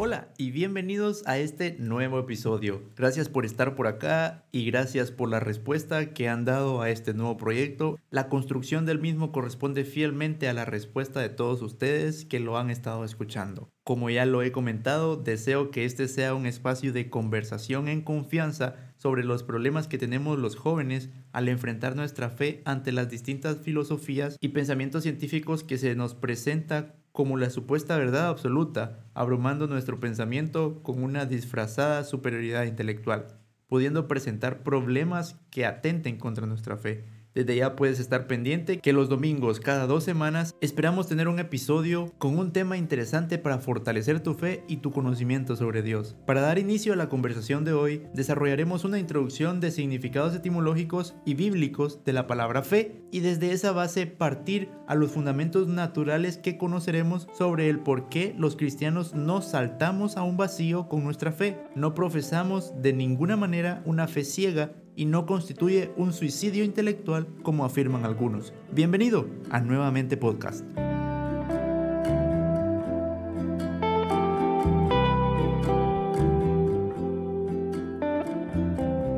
Hola y bienvenidos a este nuevo episodio. Gracias por estar por acá y gracias por la respuesta que han dado a este nuevo proyecto. La construcción del mismo corresponde fielmente a la respuesta de todos ustedes que lo han estado escuchando. Como ya lo he comentado, deseo que este sea un espacio de conversación en confianza sobre los problemas que tenemos los jóvenes al enfrentar nuestra fe ante las distintas filosofías y pensamientos científicos que se nos presenta como la supuesta verdad absoluta, abrumando nuestro pensamiento con una disfrazada superioridad intelectual, pudiendo presentar problemas que atenten contra nuestra fe. Desde ya puedes estar pendiente que los domingos cada dos semanas esperamos tener un episodio con un tema interesante para fortalecer tu fe y tu conocimiento sobre Dios. Para dar inicio a la conversación de hoy, desarrollaremos una introducción de significados etimológicos y bíblicos de la palabra fe y desde esa base partir a los fundamentos naturales que conoceremos sobre el por qué los cristianos no saltamos a un vacío con nuestra fe, no profesamos de ninguna manera una fe ciega y no constituye un suicidio intelectual como afirman algunos. Bienvenido a Nuevamente Podcast.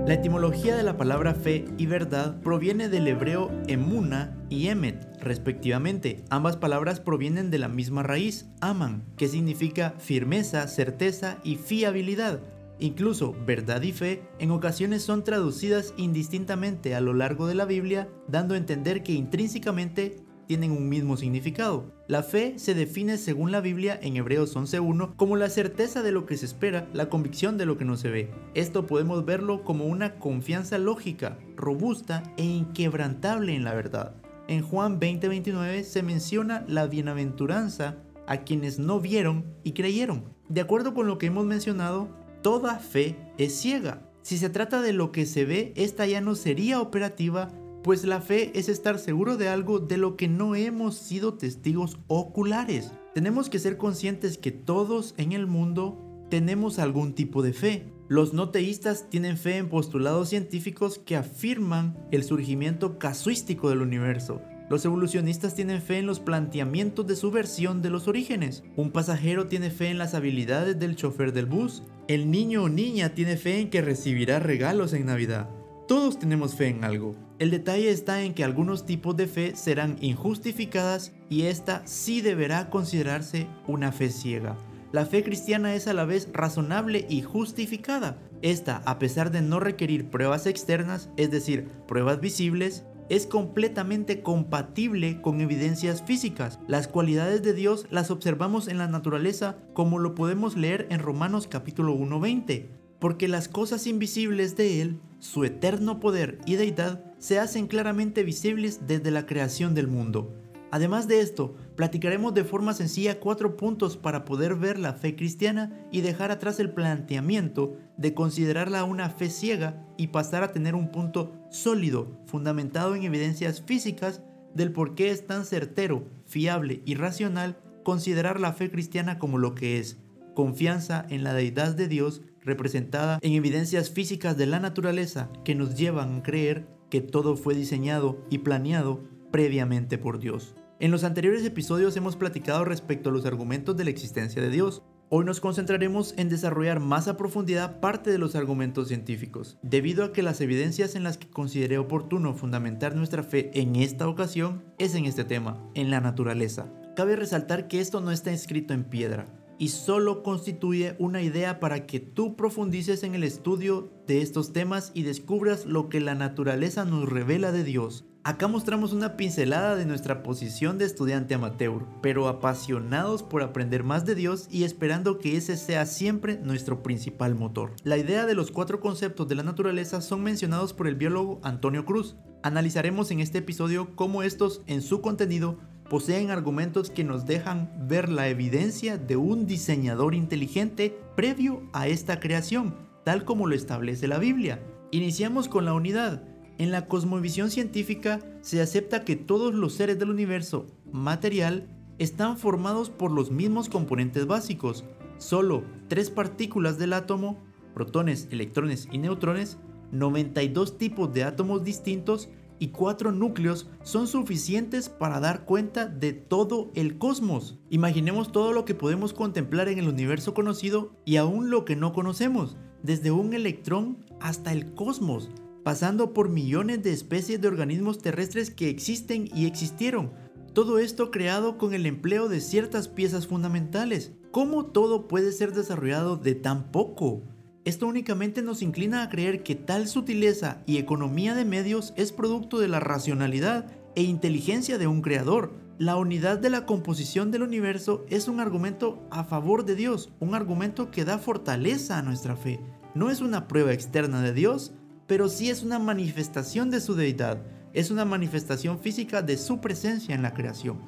La etimología de la palabra fe y verdad proviene del hebreo emuna y emet, respectivamente. Ambas palabras provienen de la misma raíz, aman, que significa firmeza, certeza y fiabilidad. Incluso verdad y fe en ocasiones son traducidas indistintamente a lo largo de la Biblia, dando a entender que intrínsecamente tienen un mismo significado. La fe se define según la Biblia en Hebreos 11.1 como la certeza de lo que se espera, la convicción de lo que no se ve. Esto podemos verlo como una confianza lógica, robusta e inquebrantable en la verdad. En Juan 20:29 se menciona la bienaventuranza a quienes no vieron y creyeron. De acuerdo con lo que hemos mencionado, Toda fe es ciega. Si se trata de lo que se ve, esta ya no sería operativa, pues la fe es estar seguro de algo de lo que no hemos sido testigos oculares. Tenemos que ser conscientes que todos en el mundo tenemos algún tipo de fe. Los no teístas tienen fe en postulados científicos que afirman el surgimiento casuístico del universo. Los evolucionistas tienen fe en los planteamientos de su versión de los orígenes. Un pasajero tiene fe en las habilidades del chofer del bus. El niño o niña tiene fe en que recibirá regalos en Navidad. Todos tenemos fe en algo. El detalle está en que algunos tipos de fe serán injustificadas y esta sí deberá considerarse una fe ciega. La fe cristiana es a la vez razonable y justificada. Esta, a pesar de no requerir pruebas externas, es decir, pruebas visibles, es completamente compatible con evidencias físicas. Las cualidades de Dios las observamos en la naturaleza como lo podemos leer en Romanos capítulo 1.20, porque las cosas invisibles de Él, su eterno poder y deidad, se hacen claramente visibles desde la creación del mundo Además de esto, platicaremos de forma sencilla cuatro puntos para poder ver la fe cristiana y dejar atrás el planteamiento de considerarla una fe ciega y pasar a tener un punto sólido, fundamentado en evidencias físicas del por qué es tan certero, fiable y racional considerar la fe cristiana como lo que es, confianza en la deidad de Dios representada en evidencias físicas de la naturaleza que nos llevan a creer que todo fue diseñado y planeado previamente por Dios. En los anteriores episodios hemos platicado respecto a los argumentos de la existencia de Dios. Hoy nos concentraremos en desarrollar más a profundidad parte de los argumentos científicos, debido a que las evidencias en las que consideré oportuno fundamentar nuestra fe en esta ocasión es en este tema, en la naturaleza. Cabe resaltar que esto no está escrito en piedra, y solo constituye una idea para que tú profundices en el estudio de estos temas y descubras lo que la naturaleza nos revela de Dios. Acá mostramos una pincelada de nuestra posición de estudiante amateur, pero apasionados por aprender más de Dios y esperando que ese sea siempre nuestro principal motor. La idea de los cuatro conceptos de la naturaleza son mencionados por el biólogo Antonio Cruz. Analizaremos en este episodio cómo estos en su contenido poseen argumentos que nos dejan ver la evidencia de un diseñador inteligente previo a esta creación, tal como lo establece la Biblia. Iniciamos con la unidad. En la cosmovisión científica se acepta que todos los seres del universo material están formados por los mismos componentes básicos. Solo tres partículas del átomo, protones, electrones y neutrones, 92 tipos de átomos distintos y cuatro núcleos son suficientes para dar cuenta de todo el cosmos. Imaginemos todo lo que podemos contemplar en el universo conocido y aún lo que no conocemos, desde un electrón hasta el cosmos, pasando por millones de especies de organismos terrestres que existen y existieron. Todo esto creado con el empleo de ciertas piezas fundamentales. ¿Cómo todo puede ser desarrollado de tan poco? Esto únicamente nos inclina a creer que tal sutileza y economía de medios es producto de la racionalidad e inteligencia de un creador. La unidad de la composición del universo es un argumento a favor de Dios, un argumento que da fortaleza a nuestra fe. No es una prueba externa de Dios, pero sí es una manifestación de su deidad, es una manifestación física de su presencia en la creación.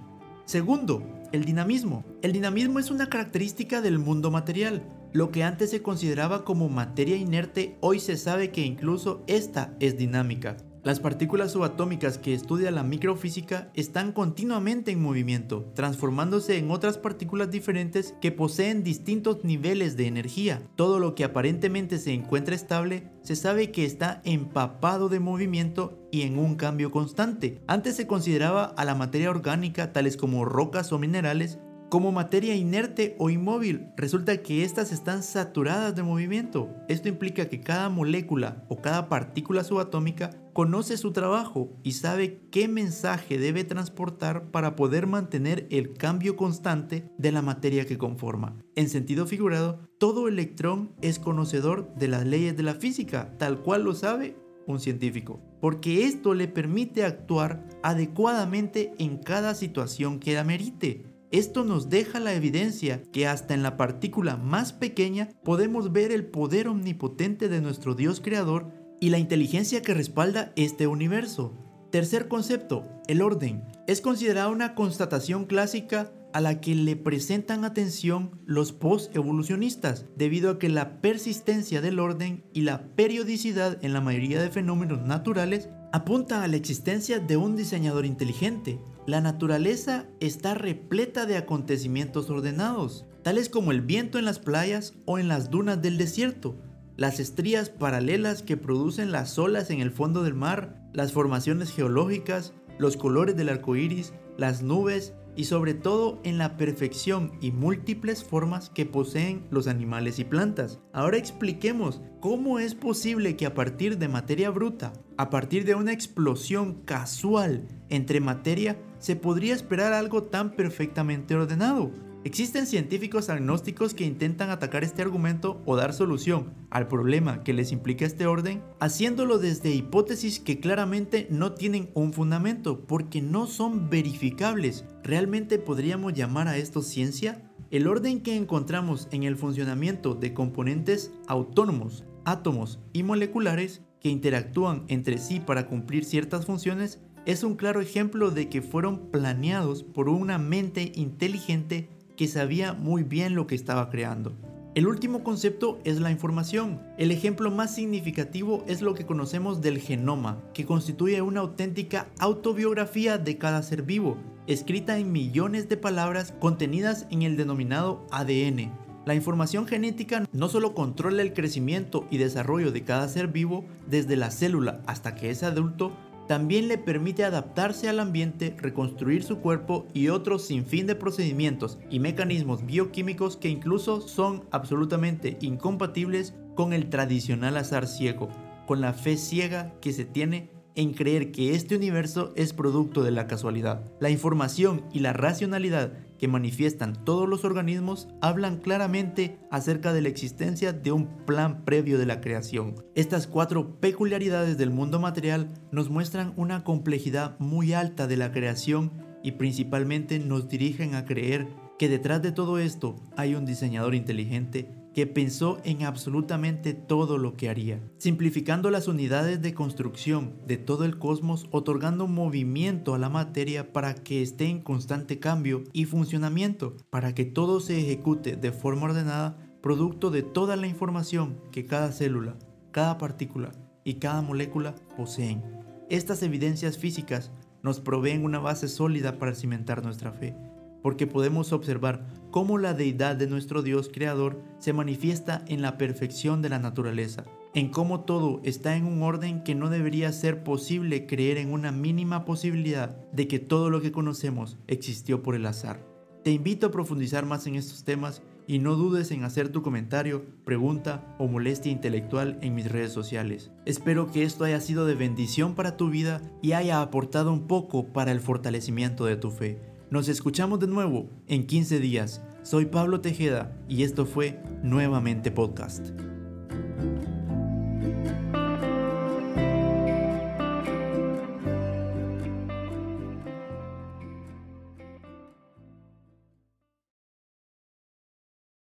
Segundo, el dinamismo. El dinamismo es una característica del mundo material. Lo que antes se consideraba como materia inerte, hoy se sabe que incluso esta es dinámica. Las partículas subatómicas que estudia la microfísica están continuamente en movimiento, transformándose en otras partículas diferentes que poseen distintos niveles de energía. Todo lo que aparentemente se encuentra estable se sabe que está empapado de movimiento y en un cambio constante. Antes se consideraba a la materia orgánica, tales como rocas o minerales, como materia inerte o inmóvil, resulta que éstas están saturadas de movimiento. Esto implica que cada molécula o cada partícula subatómica conoce su trabajo y sabe qué mensaje debe transportar para poder mantener el cambio constante de la materia que conforma. En sentido figurado, todo electrón es conocedor de las leyes de la física, tal cual lo sabe un científico, porque esto le permite actuar adecuadamente en cada situación que amerite. Esto nos deja la evidencia que hasta en la partícula más pequeña podemos ver el poder omnipotente de nuestro Dios creador y la inteligencia que respalda este universo. Tercer concepto, el orden. Es considerada una constatación clásica a la que le presentan atención los post-evolucionistas, debido a que la persistencia del orden y la periodicidad en la mayoría de fenómenos naturales apunta a la existencia de un diseñador inteligente, la naturaleza está repleta de acontecimientos ordenados, tales como el viento en las playas o en las dunas del desierto, las estrías paralelas que producen las olas en el fondo del mar, las formaciones geológicas, los colores del arco iris, las nubes y sobre todo en la perfección y múltiples formas que poseen los animales y plantas. Ahora expliquemos cómo es posible que a partir de materia bruta, a partir de una explosión casual entre materia, se podría esperar algo tan perfectamente ordenado. Existen científicos agnósticos que intentan atacar este argumento o dar solución al problema que les implica este orden, haciéndolo desde hipótesis que claramente no tienen un fundamento porque no son verificables. ¿Realmente podríamos llamar a esto ciencia? El orden que encontramos en el funcionamiento de componentes autónomos, átomos y moleculares que interactúan entre sí para cumplir ciertas funciones es un claro ejemplo de que fueron planeados por una mente inteligente que sabía muy bien lo que estaba creando. El último concepto es la información. El ejemplo más significativo es lo que conocemos del genoma, que constituye una auténtica autobiografía de cada ser vivo, escrita en millones de palabras contenidas en el denominado ADN. La información genética no solo controla el crecimiento y desarrollo de cada ser vivo desde la célula hasta que es adulto, también le permite adaptarse al ambiente, reconstruir su cuerpo y otros sinfín de procedimientos y mecanismos bioquímicos que incluso son absolutamente incompatibles con el tradicional azar ciego, con la fe ciega que se tiene en creer que este universo es producto de la casualidad. La información y la racionalidad que manifiestan todos los organismos hablan claramente acerca de la existencia de un plan previo de la creación. Estas cuatro peculiaridades del mundo material nos muestran una complejidad muy alta de la creación y principalmente nos dirigen a creer que detrás de todo esto hay un diseñador inteligente que pensó en absolutamente todo lo que haría, simplificando las unidades de construcción de todo el cosmos, otorgando movimiento a la materia para que esté en constante cambio y funcionamiento, para que todo se ejecute de forma ordenada, producto de toda la información que cada célula, cada partícula y cada molécula poseen. Estas evidencias físicas nos proveen una base sólida para cimentar nuestra fe porque podemos observar cómo la deidad de nuestro Dios creador se manifiesta en la perfección de la naturaleza, en cómo todo está en un orden que no debería ser posible creer en una mínima posibilidad de que todo lo que conocemos existió por el azar. Te invito a profundizar más en estos temas y no dudes en hacer tu comentario, pregunta o molestia intelectual en mis redes sociales. Espero que esto haya sido de bendición para tu vida y haya aportado un poco para el fortalecimiento de tu fe. Nos escuchamos de nuevo en 15 días. Soy Pablo Tejeda y esto fue Nuevamente Podcast.